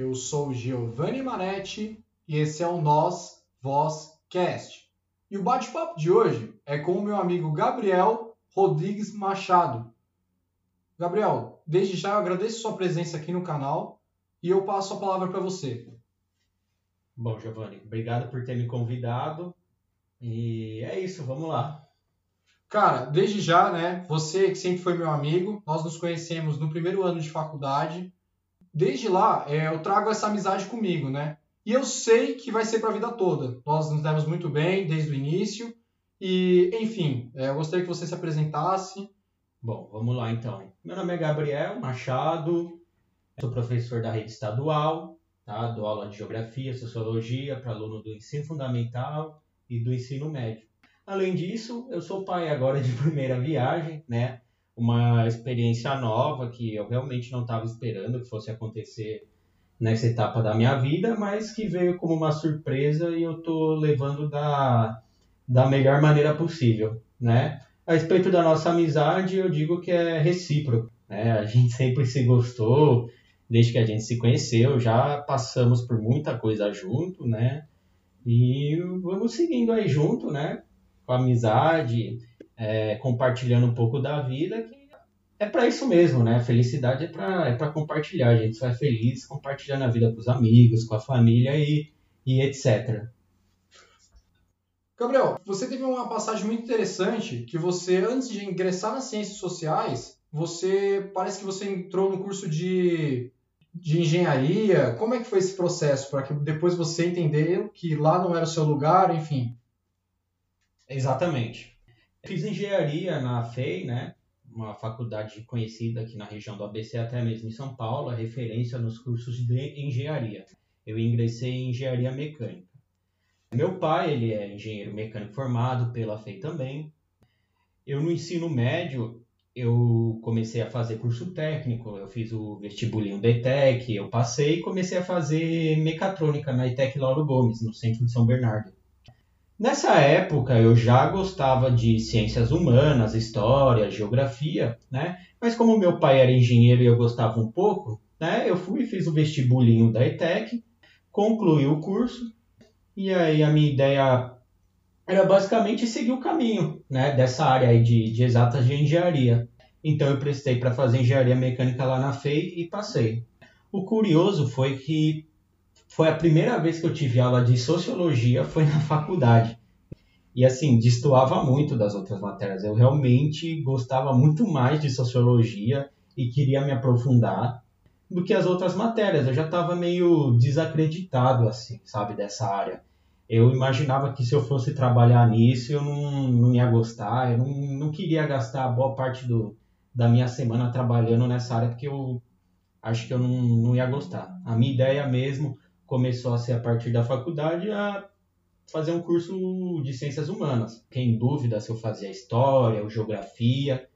Eu sou Giovanni Manetti e esse é o Nós Voz Cast. E o bate-papo de hoje é com o meu amigo Gabriel Rodrigues Machado. Gabriel, desde já eu agradeço sua presença aqui no canal e eu passo a palavra para você. Bom, Giovanni, obrigado por ter me convidado. E é isso, vamos lá. Cara, desde já, né? Você que sempre foi meu amigo, nós nos conhecemos no primeiro ano de faculdade. Desde lá, é, eu trago essa amizade comigo, né? E eu sei que vai ser para a vida toda. Nós nos demos muito bem desde o início. E, enfim, é, eu gostaria que você se apresentasse. Bom, vamos lá então. Meu nome é Gabriel Machado, sou professor da rede estadual, tá? dou aula de geografia, sociologia para aluno do ensino fundamental e do ensino médio. Além disso, eu sou pai agora de primeira viagem, né? Uma experiência nova que eu realmente não estava esperando que fosse acontecer nessa etapa da minha vida, mas que veio como uma surpresa e eu tô levando da, da melhor maneira possível, né? A respeito da nossa amizade, eu digo que é recíproco, né? A gente sempre se gostou, desde que a gente se conheceu, já passamos por muita coisa junto, né? E vamos seguindo aí junto, né? com amizade, é, compartilhando um pouco da vida, que é para isso mesmo, né? Felicidade é para é pra compartilhar, a gente só é feliz compartilhando a vida com os amigos, com a família e, e etc. Gabriel, você teve uma passagem muito interessante que você, antes de ingressar nas ciências sociais, você parece que você entrou no curso de, de engenharia. Como é que foi esse processo para que depois você entendeu que lá não era o seu lugar, enfim? Exatamente. Fiz engenharia na FEI, né? Uma faculdade conhecida aqui na região do ABC, até mesmo em São Paulo, referência nos cursos de engenharia. Eu ingressei em engenharia mecânica. Meu pai, ele é engenheiro mecânico formado pela FEI também. Eu no ensino médio, eu comecei a fazer curso técnico, eu fiz o vestibulinho da ETEC, eu passei e comecei a fazer mecatrônica na ETEC Lauro Gomes, no centro de São Bernardo. Nessa época eu já gostava de ciências humanas, história, geografia, né? Mas como meu pai era engenheiro e eu gostava um pouco, né? Eu fui e fiz o vestibulinho da ETEC, concluí o curso e aí a minha ideia era basicamente seguir o caminho, né? Dessa área aí de, de exatas de engenharia. Então eu prestei para fazer engenharia mecânica lá na FEI e passei. O curioso foi que foi a primeira vez que eu tive aula de sociologia, foi na faculdade. E assim, destoava muito das outras matérias. Eu realmente gostava muito mais de sociologia e queria me aprofundar do que as outras matérias. Eu já estava meio desacreditado, assim, sabe, dessa área. Eu imaginava que se eu fosse trabalhar nisso, eu não, não ia gostar, eu não, não queria gastar boa parte do, da minha semana trabalhando nessa área, porque eu acho que eu não, não ia gostar. A minha ideia mesmo começou a ser a partir da faculdade a fazer um curso de ciências humanas. Fiquei em dúvida se eu fazia história ou geografia.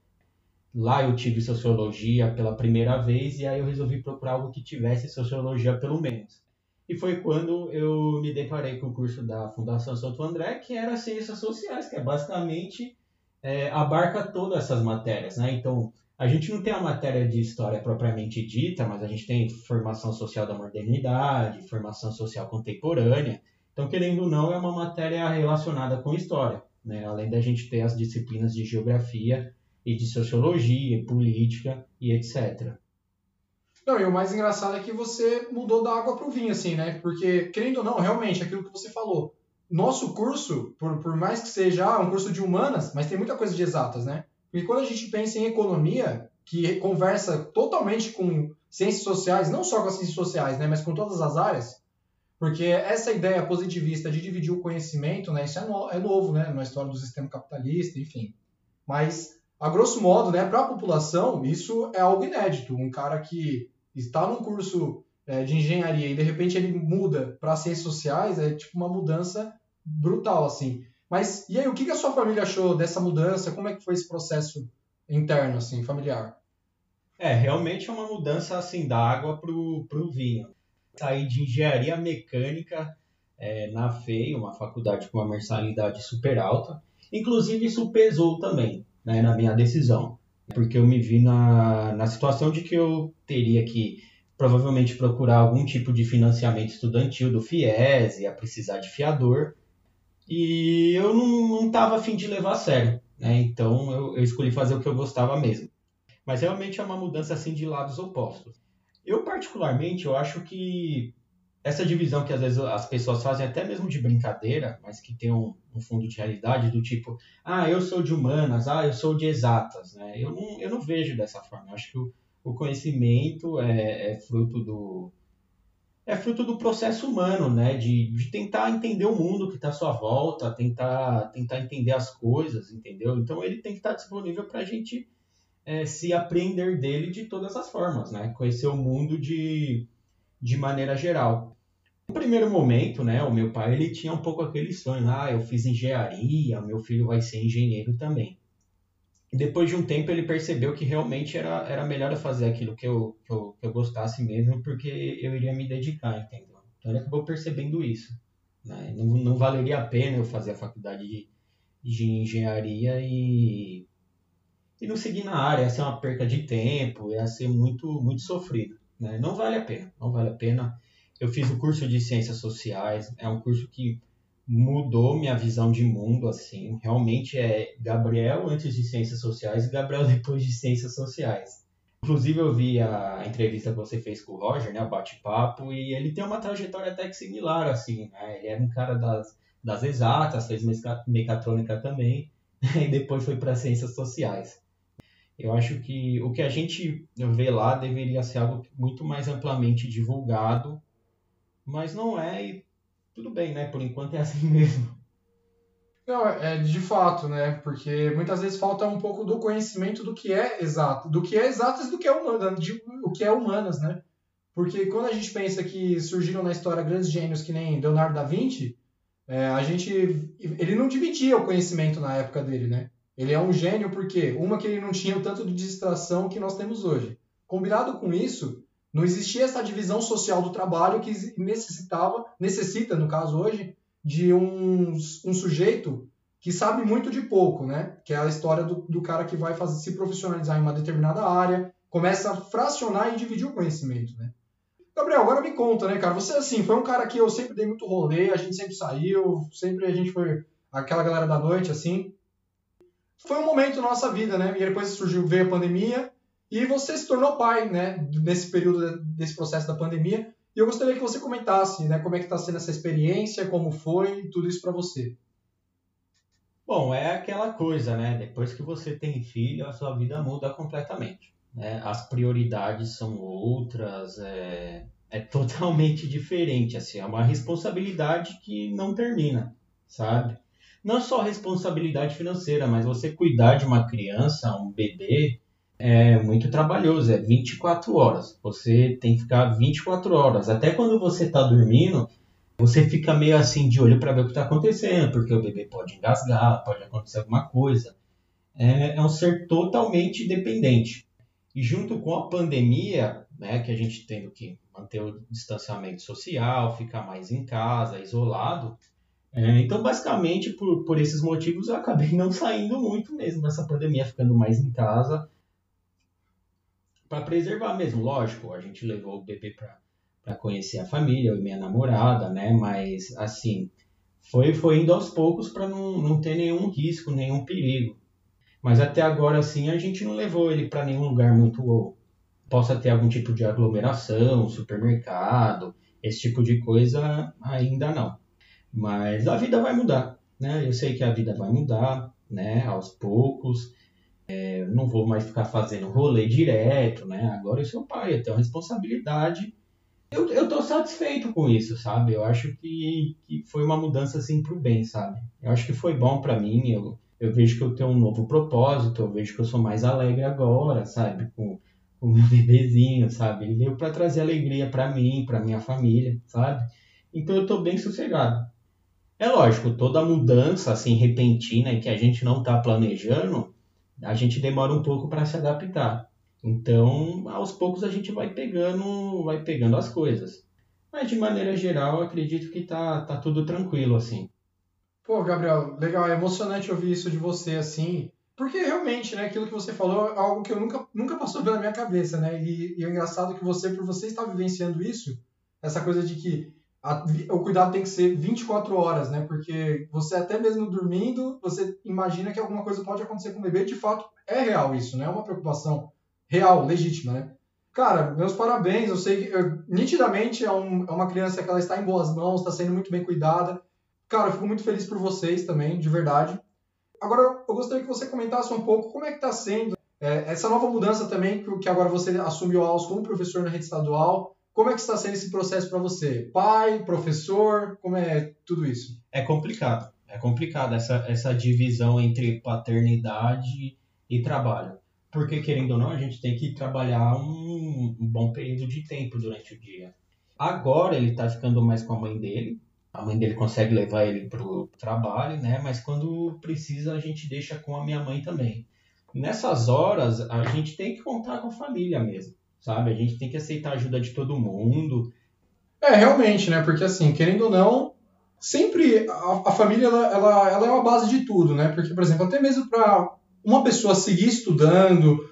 Lá eu tive sociologia pela primeira vez e aí eu resolvi procurar algo que tivesse sociologia pelo menos. E foi quando eu me deparei com o curso da Fundação Santo André, que era Ciências Sociais, que é basicamente é, abarca todas essas matérias, né? Então, a gente não tem a matéria de história propriamente dita, mas a gente tem formação social da modernidade, formação social contemporânea. Então, querendo ou não, é uma matéria relacionada com história, né? além da gente ter as disciplinas de geografia e de sociologia, política e etc. Não, e o mais engraçado é que você mudou da água para o vinho, assim, né? Porque, querendo ou não, realmente, aquilo que você falou. Nosso curso, por, por mais que seja ah, um curso de humanas, mas tem muita coisa de exatas, né? Porque quando a gente pensa em economia, que conversa totalmente com ciências sociais, não só com as ciências sociais, né, mas com todas as áreas, porque essa ideia positivista de dividir o conhecimento, né, isso é, no, é novo, né, na história do sistema capitalista, enfim. Mas, a grosso modo, né, para a população, isso é algo inédito. Um cara que está num curso é, de engenharia e de repente ele muda para ciências sociais, é tipo uma mudança brutal, assim. Mas e aí, o que, a sua família achou dessa mudança? Como é que foi esse processo interno, assim, familiar? É, realmente é uma mudança assim da água pro, pro vinho. Saí de engenharia mecânica é, na FEI, uma faculdade com uma mensalidade super alta. Inclusive, isso pesou também né, na minha decisão, porque eu me vi na, na situação de que eu teria que provavelmente procurar algum tipo de financiamento estudantil do FIES, ia precisar de fiador. E eu não estava afim de levar a sério, né? Então eu, eu escolhi fazer o que eu gostava mesmo. Mas realmente é uma mudança assim de lados opostos. Eu particularmente, eu acho que essa divisão que às vezes as pessoas fazem até mesmo de brincadeira, mas que tem um, um, fundo de realidade do tipo, ah, eu sou de humanas, ah, eu sou de exatas, né? Eu não, eu não vejo dessa forma. Eu acho que o, o conhecimento é, é, fruto do é fruto do processo humano, né? De, de tentar entender o mundo que está à sua volta, tentar tentar entender as coisas, entendeu? Então ele tem que estar disponível para a gente é, se aprender dele de todas as formas, né? Conhecer o mundo de de maneira geral. No primeiro momento, né, o meu pai ele tinha um pouco aquele sonho, ah, eu fiz engenharia, meu filho vai ser engenheiro também. Depois de um tempo ele percebeu que realmente era, era melhor eu fazer aquilo que eu, que eu, que eu gostasse mesmo, porque eu iria me dedicar, entendeu? Então ele acabou percebendo isso. Né? Não, não valeria a pena eu fazer a faculdade de, de engenharia e, e não seguir na área, ia ser uma perca de tempo, ia ser muito, muito sofrido. Né? Não vale a pena, não vale a pena. Eu fiz o curso de Ciências Sociais, é um curso que mudou minha visão de mundo, assim. Realmente é Gabriel antes de Ciências Sociais e Gabriel depois de Ciências Sociais. Inclusive eu vi a entrevista que você fez com o Roger, né, o bate-papo, e ele tem uma trajetória até que similar, assim, né? Ele era um cara das, das exatas, fez mecatrônica também, e depois foi para Ciências Sociais. Eu acho que o que a gente vê lá deveria ser algo muito mais amplamente divulgado, mas não é e tudo bem, né? Por enquanto é assim mesmo. Não, é de fato, né? Porque muitas vezes falta um pouco do conhecimento do que é exato, do que é exatas do que é humano, de, o que é humanas, né? Porque quando a gente pensa que surgiram na história grandes gênios que nem Leonardo da Vinci, é, a gente ele não dividia o conhecimento na época dele, né? Ele é um gênio porque, uma, que ele não tinha o tanto de distração que nós temos hoje. Combinado com isso, não existia essa divisão social do trabalho que necessitava, necessita, no caso hoje, de um, um sujeito que sabe muito de pouco, né? Que é a história do, do cara que vai fazer, se profissionalizar em uma determinada área, começa a fracionar e dividir o conhecimento, né? Gabriel, agora me conta, né, cara? Você, assim, foi um cara que eu sempre dei muito rolê, a gente sempre saiu, sempre a gente foi aquela galera da noite, assim foi um momento da nossa vida, né? E depois surgiu, veio a pandemia e você se tornou pai, né? Nesse período desse processo da pandemia. E eu gostaria que você comentasse, né? Como é que está sendo essa experiência, como foi, tudo isso para você. Bom, é aquela coisa, né? Depois que você tem filho, a sua vida muda completamente. Né? As prioridades são outras, é, é totalmente diferente. Assim, é uma responsabilidade que não termina, sabe? não só responsabilidade financeira, mas você cuidar de uma criança, um bebê, é muito trabalhoso, é 24 horas. Você tem que ficar 24 horas. Até quando você está dormindo, você fica meio assim de olho para ver o que está acontecendo, porque o bebê pode engasgar, pode acontecer alguma coisa. É, é, um ser totalmente dependente. E junto com a pandemia, né, que a gente tendo que manter o distanciamento social, ficar mais em casa, isolado, é, então, basicamente, por, por esses motivos, eu acabei não saindo muito mesmo nessa pandemia, ficando mais em casa para preservar mesmo. Lógico, a gente levou o bebê para conhecer a família, eu e minha namorada, né? Mas, assim, foi, foi indo aos poucos para não, não ter nenhum risco, nenhum perigo. Mas até agora, assim, a gente não levou ele para nenhum lugar muito. possa ter algum tipo de aglomeração, supermercado, esse tipo de coisa, ainda não. Mas a vida vai mudar, né? Eu sei que a vida vai mudar, né? Aos poucos. É, não vou mais ficar fazendo rolê direto, né? Agora eu sou pai, eu tenho responsabilidade. Eu, eu tô satisfeito com isso, sabe? Eu acho que, que foi uma mudança assim pro bem, sabe? Eu acho que foi bom para mim. Eu, eu vejo que eu tenho um novo propósito, eu vejo que eu sou mais alegre agora, sabe? Com o meu bebezinho, sabe? Ele veio para trazer alegria para mim, para minha família, sabe? Então eu tô bem sossegado. É lógico, toda mudança assim repentina que a gente não está planejando, a gente demora um pouco para se adaptar. Então, aos poucos a gente vai pegando, vai pegando as coisas. Mas de maneira geral, acredito que tá, tá tudo tranquilo assim. Pô, Gabriel, legal, é emocionante ouvir isso de você assim, Porque realmente, né, aquilo que você falou é algo que eu nunca, nunca passou pela minha cabeça, né? E, e é engraçado que você, por você estar vivenciando isso, essa coisa de que a, o cuidado tem que ser 24 horas, né? Porque você até mesmo dormindo, você imagina que alguma coisa pode acontecer com o bebê, de fato é real isso, né? É uma preocupação real, legítima, né? Cara, meus parabéns, eu sei que eu, nitidamente é, um, é uma criança que ela está em boas mãos, está sendo muito bem cuidada. Cara, eu fico muito feliz por vocês também, de verdade. Agora, eu gostaria que você comentasse um pouco como é que está sendo é, essa nova mudança também, que agora você assumiu aulas como professor na rede estadual. Como é que está sendo esse processo para você? Pai, professor, como é tudo isso? É complicado. É complicado essa, essa divisão entre paternidade e trabalho. Porque, querendo ou não, a gente tem que trabalhar um, um bom período de tempo durante o dia. Agora ele está ficando mais com a mãe dele, a mãe dele consegue levar ele pro trabalho, né? Mas quando precisa a gente deixa com a minha mãe também. Nessas horas a gente tem que contar com a família mesmo, sabe? A gente tem que aceitar a ajuda de todo mundo. É, realmente, né? Porque assim, querendo ou não, sempre a, a família ela, ela, ela é uma base de tudo, né? Porque, por exemplo, até mesmo para uma pessoa seguir estudando,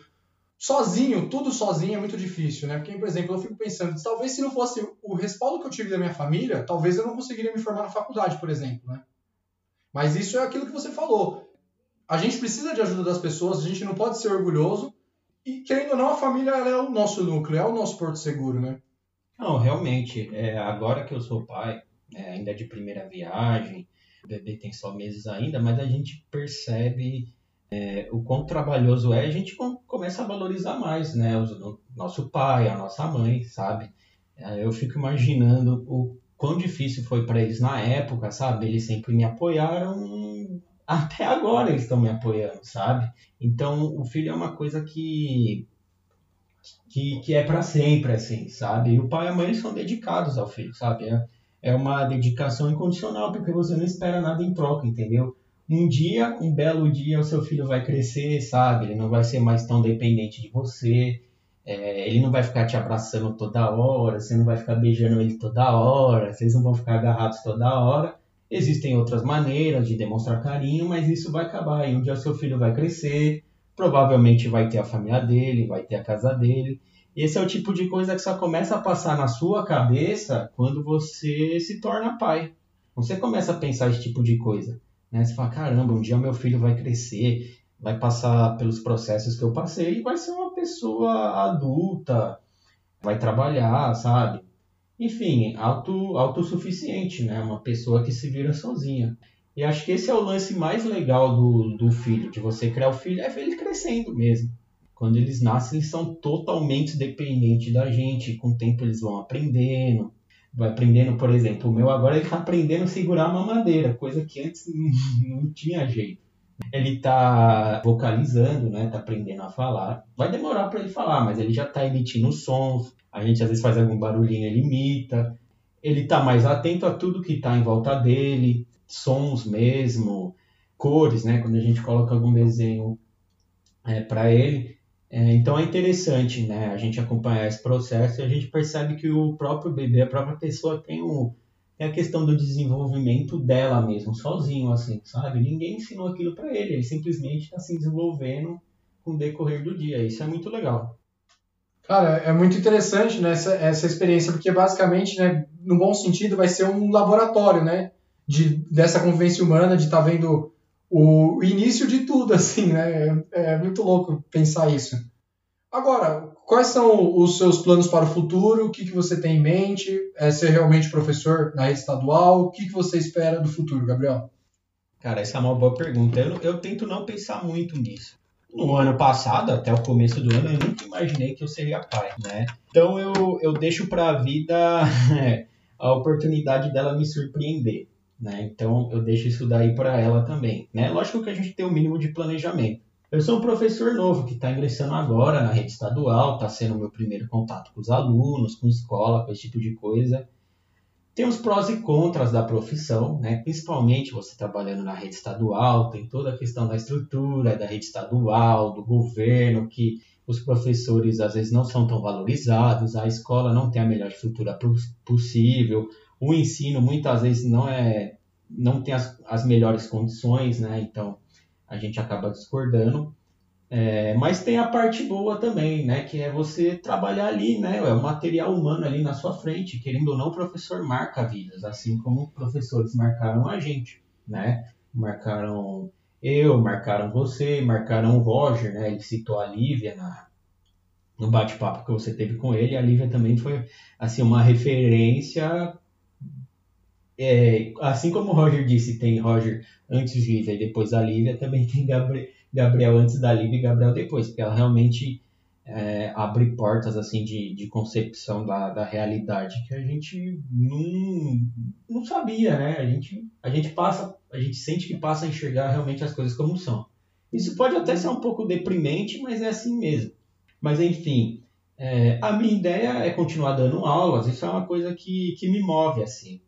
sozinho, tudo sozinho é muito difícil, né? Porque, por exemplo, eu fico pensando, talvez se não fosse o respaldo que eu tive da minha família, talvez eu não conseguiria me formar na faculdade, por exemplo, né? Mas isso é aquilo que você falou. A gente precisa de ajuda das pessoas, a gente não pode ser orgulhoso. E, querendo ou não, a família é o nosso núcleo, é o nosso porto seguro, né? Não, realmente, é, agora que eu sou pai, é, ainda de primeira viagem, o bebê tem só meses ainda, mas a gente percebe é, o quão trabalhoso é, a gente começa a valorizar mais, né? O, nosso pai, a nossa mãe, sabe? É, eu fico imaginando o quão difícil foi para eles na época, sabe? Eles sempre me apoiaram, até agora eles estão me apoiando, sabe? Então, o filho é uma coisa que que, que é para sempre, assim, sabe? E o pai e a mãe são dedicados ao filho, sabe? É, é uma dedicação incondicional, porque você não espera nada em troca, entendeu? um dia, um belo dia, o seu filho vai crescer, sabe? Ele não vai ser mais tão dependente de você. É, ele não vai ficar te abraçando toda hora, você não vai ficar beijando ele toda hora, vocês não vão ficar agarrados toda hora. Existem outras maneiras de demonstrar carinho, mas isso vai acabar. E um dia seu filho vai crescer, provavelmente vai ter a família dele, vai ter a casa dele. Esse é o tipo de coisa que só começa a passar na sua cabeça quando você se torna pai. Você começa a pensar esse tipo de coisa. Né? Você fala, caramba, um dia meu filho vai crescer, vai passar pelos processos que eu passei e vai ser uma pessoa adulta, vai trabalhar, sabe? Enfim, auto, autossuficiente, né? Uma pessoa que se vira sozinha. E acho que esse é o lance mais legal do, do filho, de você criar o filho, é ver ele crescendo mesmo. Quando eles nascem, eles são totalmente dependentes da gente. Com o tempo eles vão aprendendo, vai aprendendo, por exemplo, o meu agora ele está aprendendo a segurar a mamadeira, coisa que antes não, não tinha jeito. Ele está vocalizando, né? Tá aprendendo a falar. Vai demorar para ele falar, mas ele já está emitindo sons. A gente às vezes faz algum barulhinho, ele imita. Ele está mais atento a tudo que está em volta dele, sons mesmo, cores, né? Quando a gente coloca algum desenho é, para ele, é, então é interessante né, a gente acompanhar esse processo e a gente percebe que o próprio bebê, a própria pessoa tem, o, tem a questão do desenvolvimento dela mesmo, sozinho, assim, sabe? Ninguém ensinou aquilo para ele, ele simplesmente está se desenvolvendo com o decorrer do dia. Isso é muito legal. Cara, é muito interessante né, essa, essa experiência, porque basicamente, né, no bom sentido, vai ser um laboratório né, de, dessa convivência humana, de estar tá vendo o início de tudo, assim, né? É, é muito louco pensar isso. Agora, quais são os seus planos para o futuro? O que, que você tem em mente? É ser realmente professor na rede estadual? O que, que você espera do futuro, Gabriel? Cara, essa é uma boa pergunta. Eu, eu tento não pensar muito nisso. No ano passado, até o começo do ano, eu nunca imaginei que eu seria pai, né? Então eu, eu deixo para a vida a oportunidade dela me surpreender. Né? Então eu deixo isso daí para ela também. Né? Lógico que a gente tem o um mínimo de planejamento. Eu sou um professor novo que está ingressando agora na rede estadual, está sendo o meu primeiro contato com os alunos, com escola, com esse tipo de coisa. Tem os prós e contras da profissão, né? principalmente você trabalhando na rede estadual, tem toda a questão da estrutura da rede estadual, do governo, que os professores às vezes não são tão valorizados, a escola não tem a melhor estrutura possível, o ensino muitas vezes não é não tem as, as melhores condições, né? Então a gente acaba discordando. É, mas tem a parte boa também, né? Que é você trabalhar ali, né? É o material humano ali na sua frente. Querendo ou não, o professor marca vidas, assim como professores marcaram a gente, né? Marcaram eu, marcaram você, marcaram o Roger, né? Ele citou a Lívia na, no bate-papo que você teve com ele. A Lívia também foi, assim, uma referência é, assim como o Roger disse, tem Roger antes de Lívia e depois da Lívia, também tem Gabriel, Gabriel antes da Lívia e Gabriel depois, porque ela realmente é, abre portas assim de, de concepção da, da realidade que a gente não, não sabia, né? A gente, a gente passa, a gente sente que passa a enxergar realmente as coisas como são. Isso pode até ser um pouco deprimente, mas é assim mesmo. Mas enfim, é, a minha ideia é continuar dando aulas, isso é uma coisa que, que me move assim.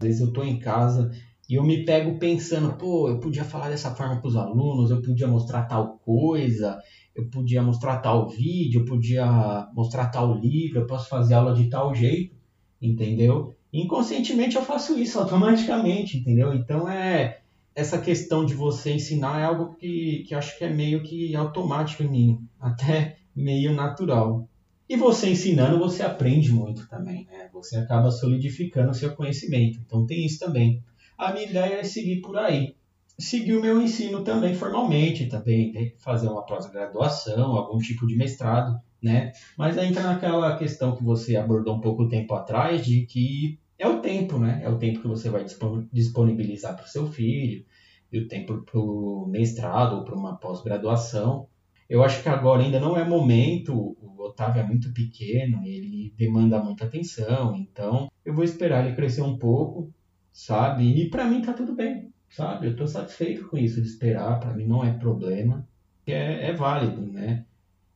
Às vezes eu estou em casa e eu me pego pensando, pô, eu podia falar dessa forma para os alunos, eu podia mostrar tal coisa, eu podia mostrar tal vídeo, eu podia mostrar tal livro, eu posso fazer aula de tal jeito, entendeu? Inconscientemente eu faço isso automaticamente, entendeu? Então é essa questão de você ensinar é algo que, que acho que é meio que automático em mim, até meio natural. E você ensinando, você aprende muito também, né? Você acaba solidificando o seu conhecimento. Então tem isso também. A minha ideia é seguir por aí. Seguir o meu ensino também formalmente, também né? fazer uma pós-graduação, algum tipo de mestrado, né? Mas entra naquela questão que você abordou um pouco tempo atrás, de que é o tempo, né? É o tempo que você vai disponibilizar para o seu filho, e o tempo para o mestrado ou para uma pós-graduação. Eu acho que agora ainda não é momento, o Otávio é muito pequeno, ele demanda muita atenção, então eu vou esperar ele crescer um pouco, sabe? E para mim tá tudo bem, sabe? Eu tô satisfeito com isso de esperar, para mim não é problema, é, é válido, né?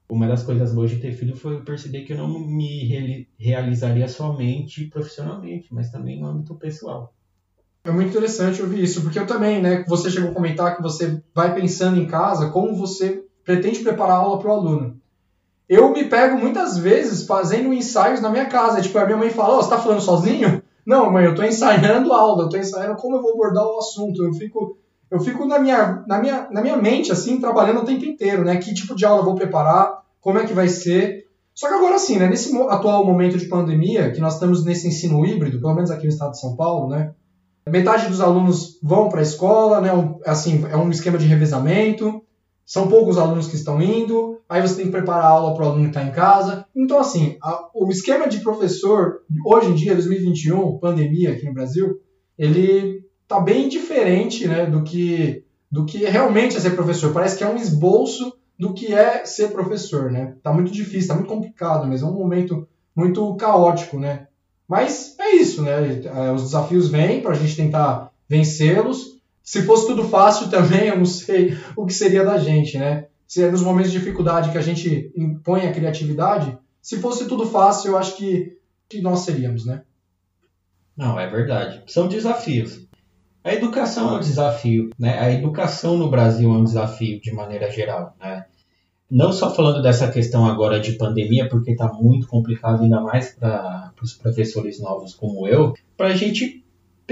Uma das coisas boas de ter filho foi eu perceber que eu não me realizaria somente profissionalmente, mas também no âmbito pessoal. É muito interessante ouvir isso, porque eu também, né? Você chegou a comentar que você vai pensando em casa como você pretende preparar a aula para o aluno. Eu me pego muitas vezes fazendo ensaios na minha casa. Tipo, a minha mãe fala: oh, você está falando sozinho? Não, mãe, eu estou ensaiando a aula, eu estou ensaiando como eu vou abordar o assunto. Eu fico, eu fico na, minha, na, minha, na minha mente, assim, trabalhando o tempo inteiro, né? Que tipo de aula eu vou preparar, como é que vai ser. Só que agora sim, né? Nesse atual momento de pandemia, que nós estamos nesse ensino híbrido, pelo menos aqui no estado de São Paulo, né? Metade dos alunos vão para a escola, né? Assim, é um esquema de revezamento. São poucos alunos que estão indo, aí você tem que preparar a aula para o aluno que está em casa. Então, assim, a, o esquema de professor, hoje em dia, 2021, pandemia aqui no Brasil, ele está bem diferente né, do, que, do que realmente é ser professor. Parece que é um esboço do que é ser professor, né? Tá muito difícil, está muito complicado, mas é um momento muito caótico, né? Mas é isso, né? É, os desafios vêm para a gente tentar vencê-los se fosse tudo fácil também, eu não sei o que seria da gente, né? Se é nos momentos de dificuldade que a gente impõe a criatividade, se fosse tudo fácil, eu acho que, que nós seríamos, né? Não, é verdade. São desafios. A educação é um desafio, né? A educação no Brasil é um desafio de maneira geral, né? Não só falando dessa questão agora de pandemia, porque está muito complicado ainda mais para os professores novos como eu, para a gente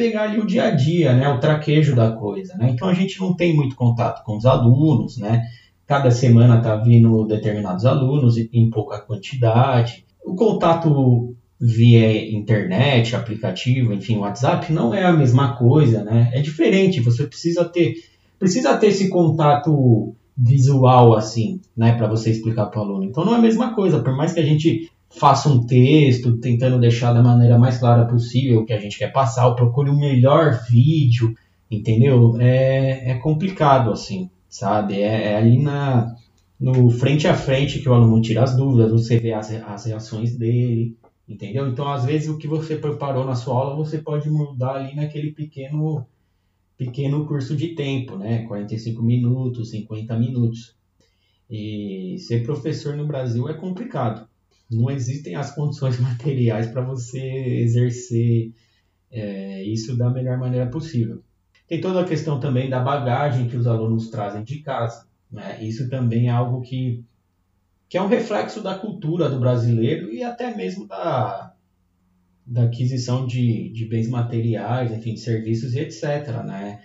pegar ali o dia a dia, né, o traquejo da coisa, né? Então a gente não tem muito contato com os alunos, né? Cada semana tá vindo determinados alunos em pouca quantidade. O contato via internet, aplicativo, enfim, WhatsApp não é a mesma coisa, né? É diferente, você precisa ter precisa ter esse contato visual assim, né, para você explicar para o aluno. Então não é a mesma coisa, por mais que a gente faça um texto tentando deixar da maneira mais clara possível o que a gente quer passar, ou procure o um melhor vídeo, entendeu? É, é complicado, assim, sabe? É, é, ali na, no frente a frente que o aluno tira as dúvidas, você vê as, as reações dele, entendeu? Então, às vezes, o que você preparou na sua aula, você pode mudar ali naquele pequeno pequeno curso de tempo, né? 45 minutos, 50 minutos. E ser professor no Brasil é complicado não existem as condições materiais para você exercer é, isso da melhor maneira possível. Tem toda a questão também da bagagem que os alunos trazem de casa. Né? Isso também é algo que, que é um reflexo da cultura do brasileiro e até mesmo da, da aquisição de, de bens materiais, enfim, de serviços e etc. Né?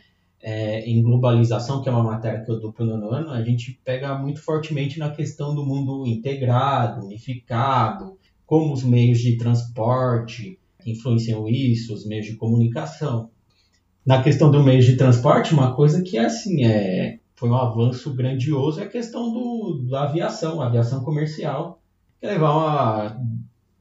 É, em globalização, que é uma matéria que eu dou para o ano, a gente pega muito fortemente na questão do mundo integrado, unificado, como os meios de transporte influenciam isso, os meios de comunicação. Na questão do meio de transporte, uma coisa que é assim, é, foi um avanço grandioso é a questão do, da aviação, a aviação comercial, que levar uma,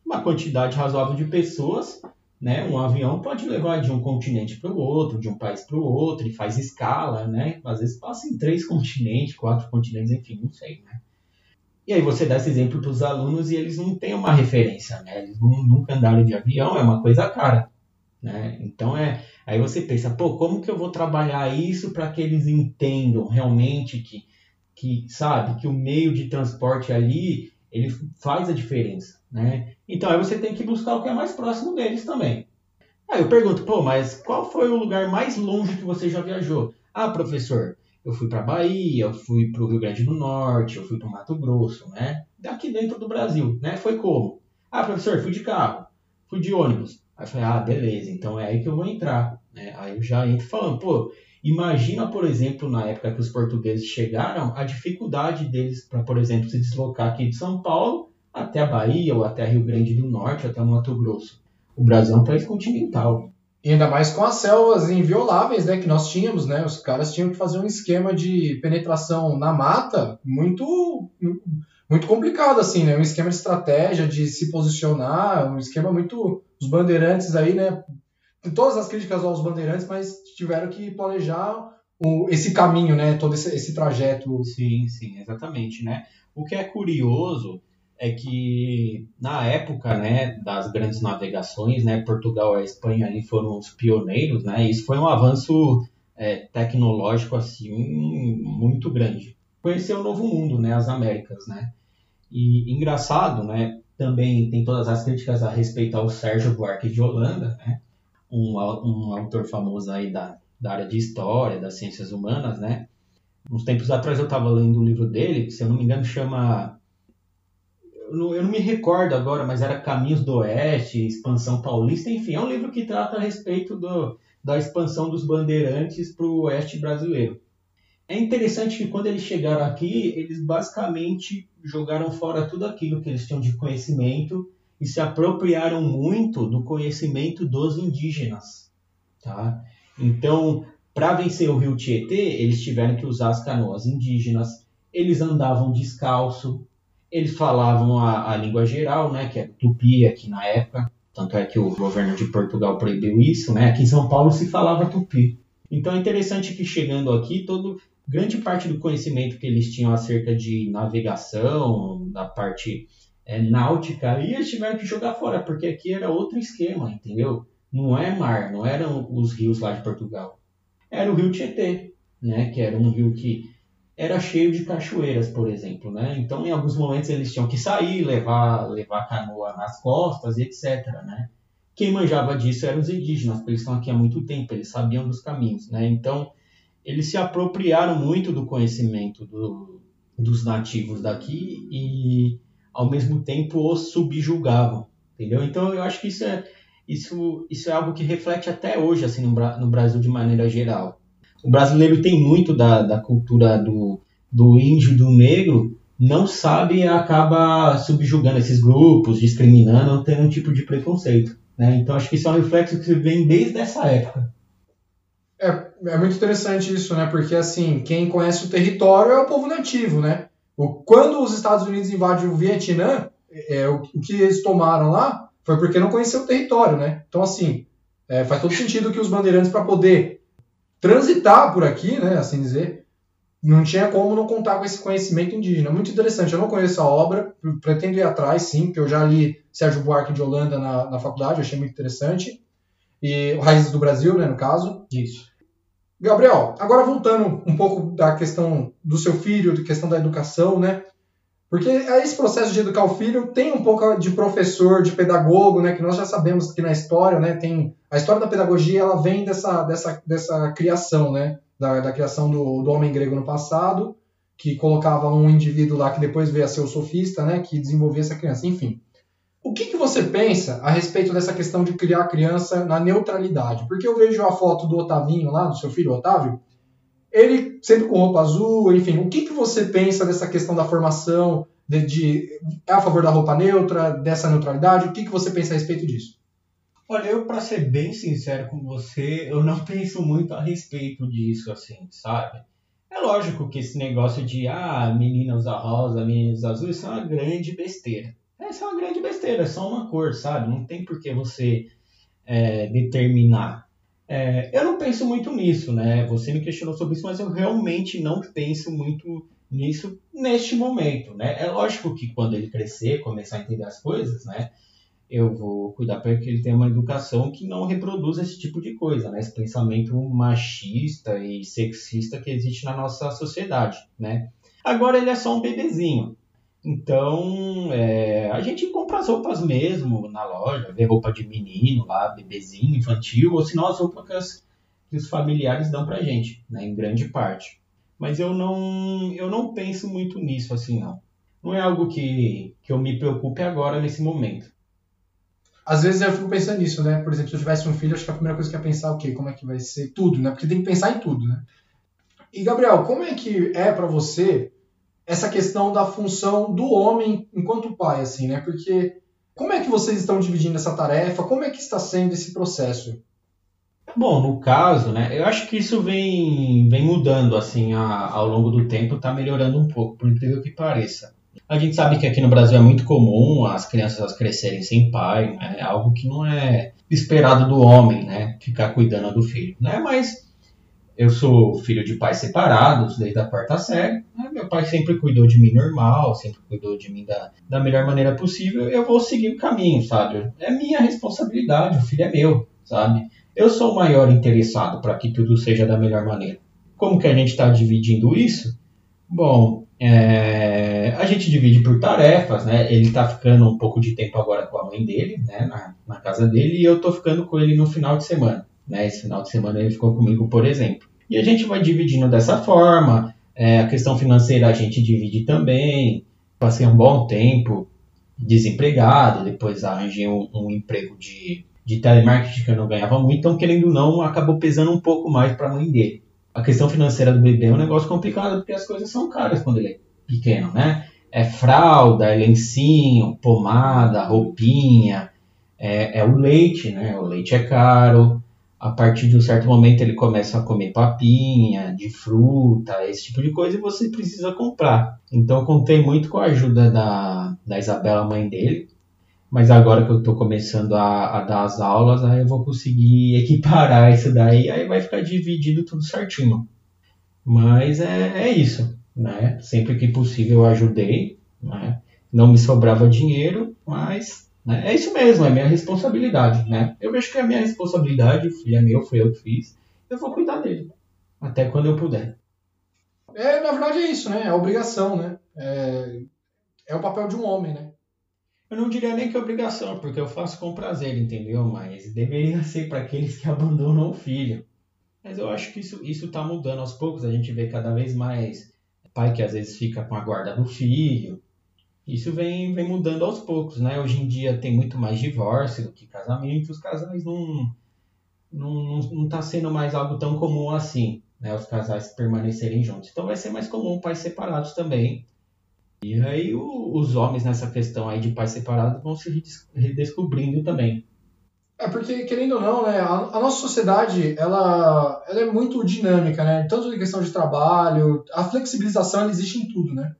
uma quantidade razoável de pessoas né? Um avião pode levar de um continente para o outro, de um país para o outro, e faz escala, né? Às vezes passa em três continentes, quatro continentes, enfim, não sei, né? E aí você dá esse exemplo para os alunos e eles não têm uma referência, né? Eles nunca andaram de avião, é uma coisa cara, né? Então é, aí você pensa, pô, como que eu vou trabalhar isso para que eles entendam realmente que, que sabe, que o meio de transporte ali ele faz a diferença, né? Então aí você tem que buscar o que é mais próximo deles também. Aí eu pergunto, pô, mas qual foi o lugar mais longe que você já viajou? Ah, professor, eu fui para Bahia, eu fui para o Rio Grande do Norte, eu fui para o Mato Grosso, né? Daqui dentro do Brasil, né? Foi como? Ah, professor, fui de carro, fui de ônibus. Aí eu falei, ah, beleza, então é aí que eu vou entrar. Né? Aí eu já entro falando, pô, imagina, por exemplo, na época que os portugueses chegaram, a dificuldade deles para, por exemplo, se deslocar aqui de São Paulo até a Bahia ou até Rio Grande do Norte, até Mato Grosso. O Brasil é um país continental. E ainda mais com as selvas invioláveis né, que nós tínhamos, né? Os caras tinham que fazer um esquema de penetração na mata muito muito complicado, assim, né? Um esquema de estratégia, de se posicionar, um esquema muito... Os bandeirantes aí, né? Todas as críticas aos bandeirantes, mas tiveram que planejar o, esse caminho, né? Todo esse, esse trajeto. Sim, sim, exatamente, né? O que é curioso é que na época né, das grandes navegações, né, Portugal e a Espanha ali foram os pioneiros, né, isso foi um avanço é, tecnológico assim muito grande. Conhecer o novo mundo, né, as Américas, né. E engraçado, né, também tem todas as críticas a respeito ao Sérgio Buarque de Holanda, né, um, um autor famoso aí da, da área de história, das ciências humanas, né. Uns tempos atrás eu estava lendo um livro dele, que se eu não me engano chama eu não, me recordo agora, mas era Caminhos do Oeste, Expansão Paulista, enfim, é um livro que trata a respeito do, da expansão dos bandeirantes para o oeste brasileiro. É interessante que quando eles chegaram aqui, eles basicamente jogaram fora tudo aquilo que eles tinham de conhecimento e se apropriaram muito do conhecimento dos indígenas. Tá? Então, para vencer o rio Tietê, eles tiveram que usar as canoas indígenas, eles andavam descalço, eles falavam a, a língua geral, né, que é tupi aqui na época, tanto é que o governo de Portugal proibiu isso, né? Aqui em São Paulo se falava tupi. Então é interessante que chegando aqui, todo grande parte do conhecimento que eles tinham acerca de navegação, da parte é, náutica, e eles tiveram que jogar fora, porque aqui era outro esquema, entendeu? Não é mar, não eram os rios lá de Portugal. Era o rio Tietê, né? Que era um rio que era cheio de cachoeiras, por exemplo, né? Então, em alguns momentos eles tinham que sair, levar, levar canoa nas costas, etc, né? Quem manjava disso eram os indígenas, porque eles estão aqui há muito tempo, eles sabiam dos caminhos, né? Então, eles se apropriaram muito do conhecimento do, dos nativos daqui e, ao mesmo tempo, os subjugavam, entendeu? Então, eu acho que isso é, isso, isso é algo que reflete até hoje, assim, no, no Brasil de maneira geral o brasileiro tem muito da, da cultura do, do índio, do negro, não sabe e acaba subjugando esses grupos, discriminando, tendo um tipo de preconceito. Né? Então acho que isso é um reflexo que vem desde essa época. É, é muito interessante isso, né? Porque assim, quem conhece o território é o povo nativo, né? O, quando os Estados Unidos invadiram o Vietnã, é, o, o, que eles tomaram lá foi porque não conheceu o território, né? Então assim, é, faz todo sentido que os bandeirantes para poder transitar por aqui, né, assim dizer, não tinha como não contar com esse conhecimento indígena. Muito interessante, eu não conheço a obra, pretendo ir atrás, sim, porque eu já li Sérgio Buarque de Holanda na, na faculdade, achei muito interessante. E Raízes do Brasil, né, no caso. Isso. Gabriel, agora voltando um pouco da questão do seu filho, da questão da educação, né? Porque esse processo de educar o filho tem um pouco de professor, de pedagogo, né? Que nós já sabemos que na história, né? Tem a história da pedagogia, ela vem dessa, dessa, dessa criação, né? Da, da criação do, do homem grego no passado, que colocava um indivíduo lá que depois veio a ser o sofista, né? Que desenvolvia essa criança. Enfim, o que, que você pensa a respeito dessa questão de criar a criança na neutralidade? Porque eu vejo a foto do Otavinho lá, do seu filho Otávio, ele sempre com roupa azul, enfim, o que, que você pensa dessa questão da formação, de, de é a favor da roupa neutra, dessa neutralidade, o que, que você pensa a respeito disso? Olha, eu para ser bem sincero com você, eu não penso muito a respeito disso, assim, sabe? É lógico que esse negócio de, ah, menina usa rosa, menina usa azul, isso é uma grande besteira. Essa é uma grande besteira, é só uma cor, sabe? Não tem por que você é, determinar é, eu não penso muito nisso, né? Você me questionou sobre isso, mas eu realmente não penso muito nisso neste momento, né? É lógico que quando ele crescer, começar a entender as coisas, né? Eu vou cuidar para que ele tenha uma educação que não reproduza esse tipo de coisa, né? Esse pensamento machista e sexista que existe na nossa sociedade, né? Agora ele é só um bebezinho. Então, é, a gente compra as roupas mesmo na loja, vê roupa de menino lá, bebezinho, infantil, ou senão as roupas que, os familiares dão pra gente, né, em grande parte. Mas eu não, eu não penso muito nisso assim, não. Não é algo que, que eu me preocupe agora, nesse momento. Às vezes eu fico pensando nisso, né? Por exemplo, se eu tivesse um filho, acho que a primeira coisa que eu ia pensar, o quê? Como é que vai ser tudo, né? Porque tem que pensar em tudo, né? E, Gabriel, como é que é para você essa questão da função do homem enquanto pai, assim, né? Porque como é que vocês estão dividindo essa tarefa? Como é que está sendo esse processo? Bom, no caso, né, eu acho que isso vem, vem mudando, assim, a, ao longo do tempo, está melhorando um pouco, por incrível que pareça. A gente sabe que aqui no Brasil é muito comum as crianças crescerem sem pai, né, é algo que não é esperado do homem, né, ficar cuidando do filho, né, mas eu sou filho de pais separados desde a quarta série. Né? Meu pai sempre cuidou de mim normal, sempre cuidou de mim da, da melhor maneira possível. Eu vou seguir o caminho, sabe? É minha responsabilidade, o filho é meu, sabe? Eu sou o maior interessado para que tudo seja da melhor maneira. Como que a gente está dividindo isso? Bom, é, a gente divide por tarefas, né? Ele está ficando um pouco de tempo agora com a mãe dele, né? Na, na casa dele, e eu estou ficando com ele no final de semana. Né? Esse final de semana ele ficou comigo, por exemplo. E a gente vai dividindo dessa forma. É, a questão financeira a gente divide também. Passei um bom tempo desempregado, depois arranjei um, um emprego de, de telemarketing que eu não ganhava muito, então querendo ou não, acabou pesando um pouco mais para a mãe dele. A questão financeira do bebê é um negócio complicado porque as coisas são caras quando ele é pequeno, né? É fralda, é lencinho, pomada, roupinha, é, é o leite, né? O leite é caro, a partir de um certo momento ele começa a comer papinha, de fruta, esse tipo de coisa, e você precisa comprar. Então eu contei muito com a ajuda da, da Isabela, mãe dele, mas agora que eu estou começando a, a, dar as aulas, aí eu vou conseguir equiparar isso daí, aí vai ficar dividido tudo certinho. Mas é, é isso, né? Sempre que possível eu ajudei, né? Não me sobrava dinheiro, mas né? É isso mesmo, é minha responsabilidade. Né? Eu vejo que é minha responsabilidade, o filho é meu, foi eu que fiz. Eu vou cuidar dele. Até quando eu puder. É, na verdade é isso, né? É obrigação, né? É, é o papel de um homem, né? Eu não diria nem que é obrigação, porque eu faço com prazer, entendeu? Mas deveria ser para aqueles que abandonam o filho. Mas eu acho que isso isso está mudando aos poucos. A gente vê cada vez mais pai que às vezes fica com a guarda do filho, isso vem, vem mudando aos poucos, né? Hoje em dia tem muito mais divórcio do que casamento, os casais não não, não tá sendo mais algo tão comum assim, né? Os casais permanecerem juntos. Então vai ser mais comum pais separados também. E aí o, os homens nessa questão aí de pais separados vão se redescobrindo também. É porque, querendo ou não, né, a, a, nossa sociedade ela, ela é muito dinâmica, né? Tanto em questão de trabalho, a flexibilização existe em tudo, né?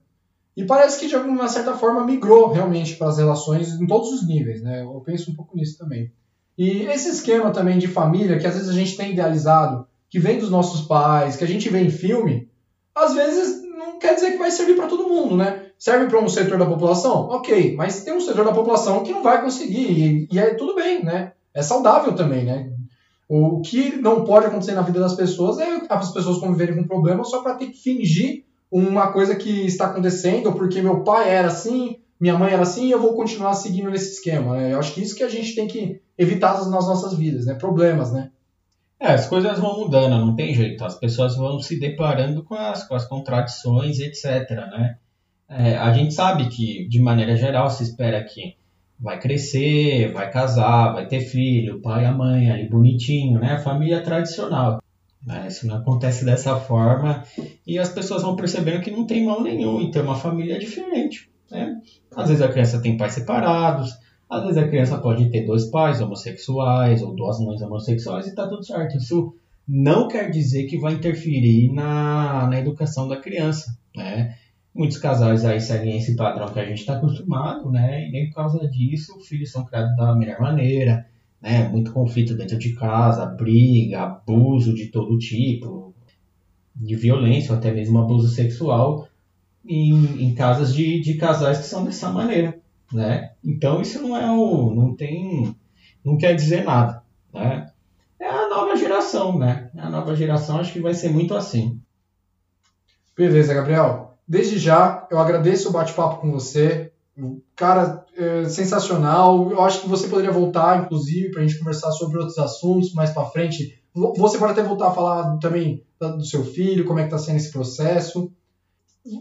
E parece que de alguma certa forma migrou realmente para as relações em todos os níveis, né? Eu penso um pouco nisso também. E esse esquema também de família que às vezes a gente tem idealizado, que vem dos nossos pais, que a gente vê em filme, às vezes não quer dizer que vai servir para todo mundo, né? Serve para um setor da população? Ok, mas tem um setor da população que não vai conseguir, e, e é tudo bem, né? É saudável também, né? O que não pode acontecer na vida das pessoas é as pessoas conviverem com problemas só para ter que fingir uma coisa que está acontecendo, porque meu pai era assim, minha mãe era assim, e eu vou continuar seguindo nesse esquema. Né? Eu acho que isso que a gente tem que evitar nas nossas vidas, né? Problemas, né? É, as coisas vão mudando, não tem jeito. As pessoas vão se deparando com as, com as contradições, etc. Né? É, a gente sabe que, de maneira geral, se espera que vai crescer, vai casar, vai ter filho, pai e a mãe ali bonitinho, né? Família tradicional. Né? Isso não acontece dessa forma e as pessoas vão percebendo que não tem mal nenhum em ter uma família diferente. Né? Às vezes a criança tem pais separados, às vezes a criança pode ter dois pais homossexuais ou duas mães homossexuais e está tudo certo. Isso não quer dizer que vai interferir na, na educação da criança. Né? Muitos casais aí seguem esse padrão que a gente está acostumado, né? e nem por causa disso os filhos são criados da melhor maneira né? Muito conflito dentro de casa, briga, abuso de todo tipo, de violência, ou até mesmo abuso sexual em, em casas de, de casais que são dessa maneira, né? Então isso não é o, não tem, não quer dizer nada, né? É a nova geração, né? A nova geração acho que vai ser muito assim. Beleza, Gabriel. Desde já, eu agradeço o bate-papo com você. Cara, é sensacional. Eu acho que você poderia voltar, inclusive, para a gente conversar sobre outros assuntos mais para frente. Você pode até voltar a falar também do seu filho, como é que está sendo esse processo.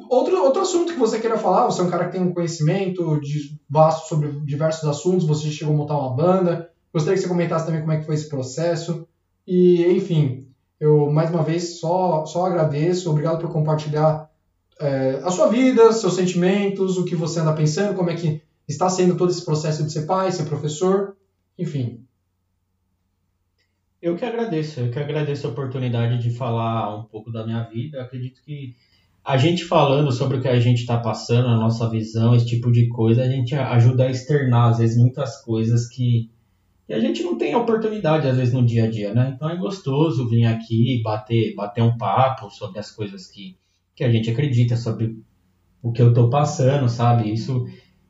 Outro, outro assunto que você queira falar, você é um cara que tem um conhecimento de, vasto sobre diversos assuntos, você chegou a montar uma banda. Gostaria que você comentasse também como é que foi esse processo. E, enfim, eu mais uma vez só, só agradeço. Obrigado por compartilhar é, a sua vida, seus sentimentos, o que você anda pensando, como é que está sendo todo esse processo de ser pai, ser professor, enfim. Eu que agradeço, eu que agradeço a oportunidade de falar um pouco da minha vida. Acredito que a gente falando sobre o que a gente está passando, a nossa visão, esse tipo de coisa, a gente ajuda a externar, às vezes, muitas coisas que, que a gente não tem oportunidade, às vezes, no dia a dia, né? Então é gostoso vir aqui bater, bater um papo sobre as coisas que, que a gente acredita, sobre o que eu estou passando, sabe? Isso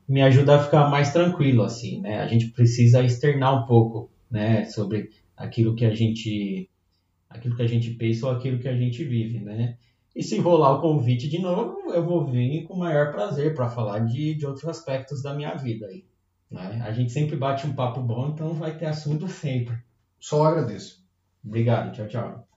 me ajuda a ficar mais tranquilo, assim, né? A gente precisa externar um pouco, né? Sobre aquilo que a gente, aquilo que a gente pensa ou aquilo que a gente vive, né? E se rolar o convite de novo, eu vou vir com o maior prazer para falar de, de outros aspectos da minha vida aí. Né? A gente sempre bate um papo bom, então vai ter assunto sempre. Só agradeço. Obrigado, tchau, tchau.